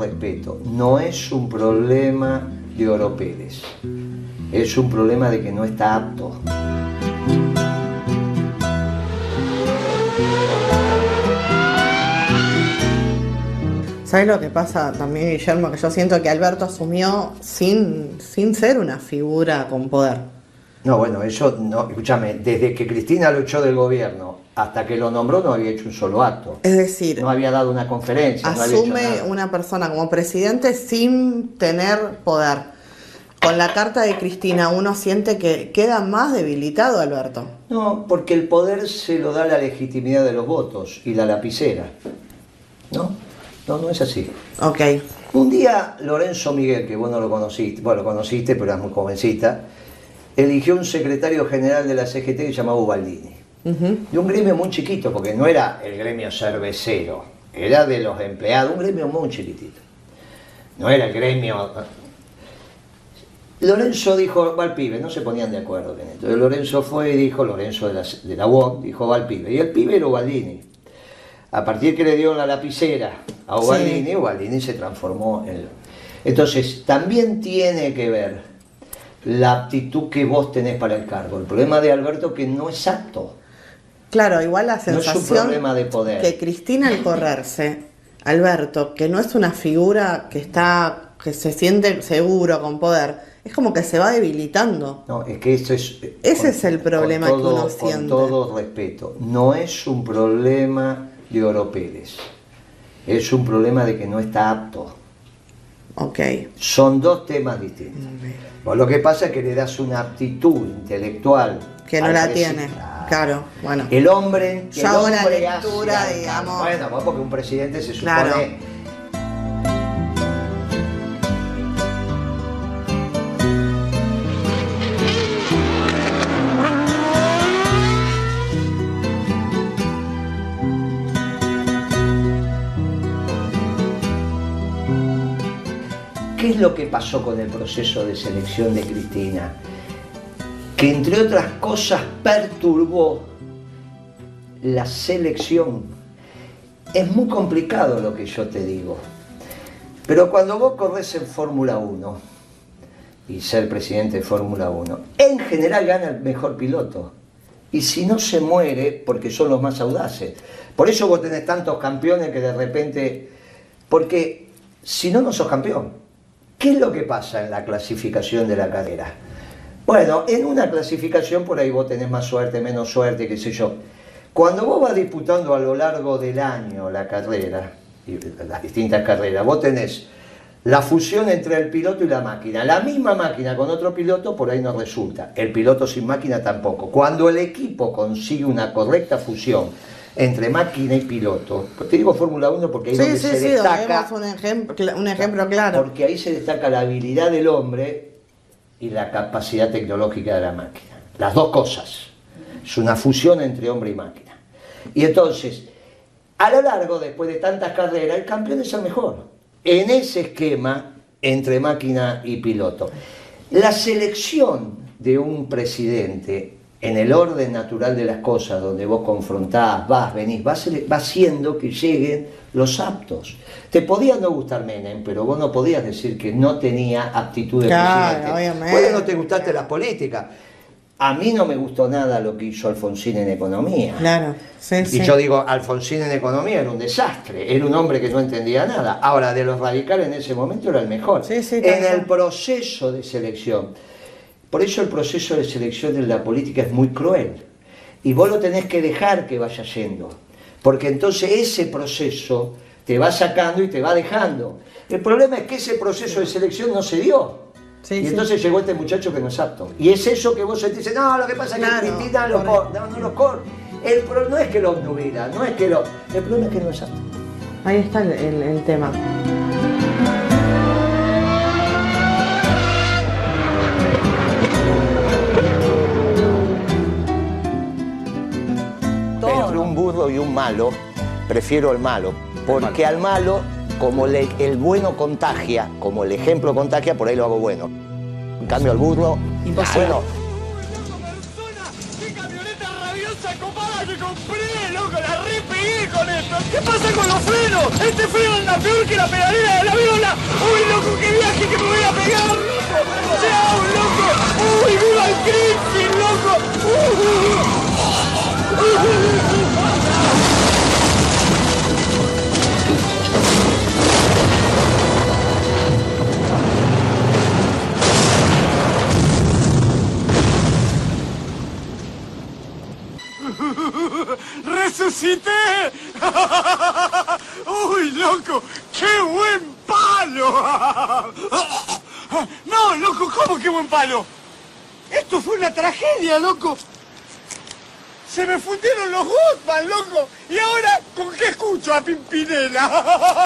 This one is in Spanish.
respeto, no es un problema de Oro Pérez, es un problema de que no está apto. ¿Sabes lo que pasa también, Guillermo? Que yo siento que Alberto asumió sin, sin ser una figura con poder. No, bueno, eso no, escúchame, desde que Cristina lo echó del gobierno hasta que lo nombró no había hecho un solo acto. Es decir, No había dado una conferencia. no había hecho asume una persona como presidente sin tener poder. Con la carta de Cristina uno siente que queda más debilitado Alberto. No, porque el poder se lo da la legitimidad de los votos y la lapicera. ¿No? No, no es así. Ok. Un día Lorenzo Miguel, que vos no lo conociste, bueno, lo conociste, pero eras muy jovencita, eligió un secretario general de la CGT que se llamaba Ubaldini. De un gremio muy chiquito, porque no era el gremio cervecero, era de los empleados, un gremio muy chiquitito. No era el gremio. Lorenzo dijo, va al pibe, no se ponían de acuerdo en esto. Entonces Lorenzo fue y dijo, Lorenzo de la, de la UOC, dijo, va al pibe. Y el pibe era Ubaldini. A partir que le dio la lapicera a Ubaldini, Sí. Ubaldini se transformó en... Entonces, también tiene que ver la aptitud que vos tenés para el cargo. El problema de Alberto que no es apto. Claro, igual la No es un sensación problema de poder. que Cristina al correrse, Alberto, que no es una figura que está, que se siente seguro con poder, es como que se va debilitando. No, es que eso es... Ese es el problema que uno siente. Con todo respeto, no es un problema de Oro Pérez. Es un problema de que no está apto. Ok. Son dos temas distintos. Vos lo que pasa es que le das una aptitud intelectual. Que no la tiene. Claro, bueno. El hombre. El hago una hombre lectura, hace- digamos. Bueno, vos porque un presidente se supone. Claro. ¿Qué es lo que pasó con el proceso de selección de Cristina? Que entre otras cosas perturbó la selección. Es muy complicado lo que yo te digo. Pero cuando vos corres en Fórmula 1 y ser presidente de Fórmula 1, en general gana el mejor piloto. Y si no se muere, porque son los más audaces. Por eso vos tenés tantos campeones que de repente... Porque si no, no sos campeón. ¿Qué es lo que pasa en la clasificación de la carrera? Bueno, en una clasificación por ahí vos tenés más suerte, menos suerte, qué sé yo. Cuando vos vas disputando a lo largo del año la carrera, las distintas carreras, vos tenés la fusión entre el piloto y la máquina. La misma máquina con otro piloto por ahí no resulta. El piloto sin máquina tampoco. Cuando el equipo consigue una correcta fusión entre máquina y piloto, te digo Fórmula 1 porque ahí Sí, donde sí, se sí, destaca vemos un ejemplo, un ejemplo claro. porque ahí se destaca la habilidad del hombre y la capacidad tecnológica de la máquina. Las dos cosas. Es una fusión entre hombre y máquina. Y entonces, a lo largo, después de tantas carreras, el campeón es el mejor. En ese esquema entre máquina y piloto. La selección de un presidente en el orden natural de las cosas, donde vos confrontás, vas, venís, va, sele- va haciendo que lleguen los aptos. Te podía no gustar Menem, pero vos no podías decir que no tenía aptitud de Claro, presidente. Puede no te gustaste la política. A mí no me gustó nada lo que hizo Alfonsín en economía. Claro, sí, Y sí. yo digo, Alfonsín en economía era un desastre, era un hombre que no entendía nada. Ahora, de los radicales en ese momento era el mejor. Sí, sí, en el proceso de selección. Por eso el proceso de selección en la política es muy cruel. Y vos lo tenés que dejar que vaya yendo. Porque entonces ese proceso te va sacando y te va dejando. El problema es que ese proceso de selección no se dio. Sí, y sí. entonces llegó este muchacho que no es apto. Y es eso que vos sentís, no, lo que pasa es que Claro, Cristina lo correcto. cor- no, no lo cor- El pro- no es que lo obnubila, no es que lo. El problema es que no es apto. Ahí está el, el- el tema. Burro y un malo, prefiero el malo. Porque al malo, como le- el bueno contagia, como el ejemplo contagia, por ahí lo hago bueno. En cambio, al burro, Imposible. bueno, ¡Qué camioneta rabiosa, copada! me compré, loco! ¡La re pegué con esto! ¿Qué pasa con los frenos? Este freno anda peor que la pedalera de la viola. ¡Uy, loco, qué viaje que me voy a pegar, loco! ¡Chao, loco! ¡Uy, viva el Crispin, loco! ¡Resucité! ¡Uy, loco! ¡Qué buen palo! No, loco, ¿cómo qué buen palo? Esto fue una tragedia, loco. Se me fundieron los Goodman, loco. Y ahora, ¿con qué escucho a Pimpinela?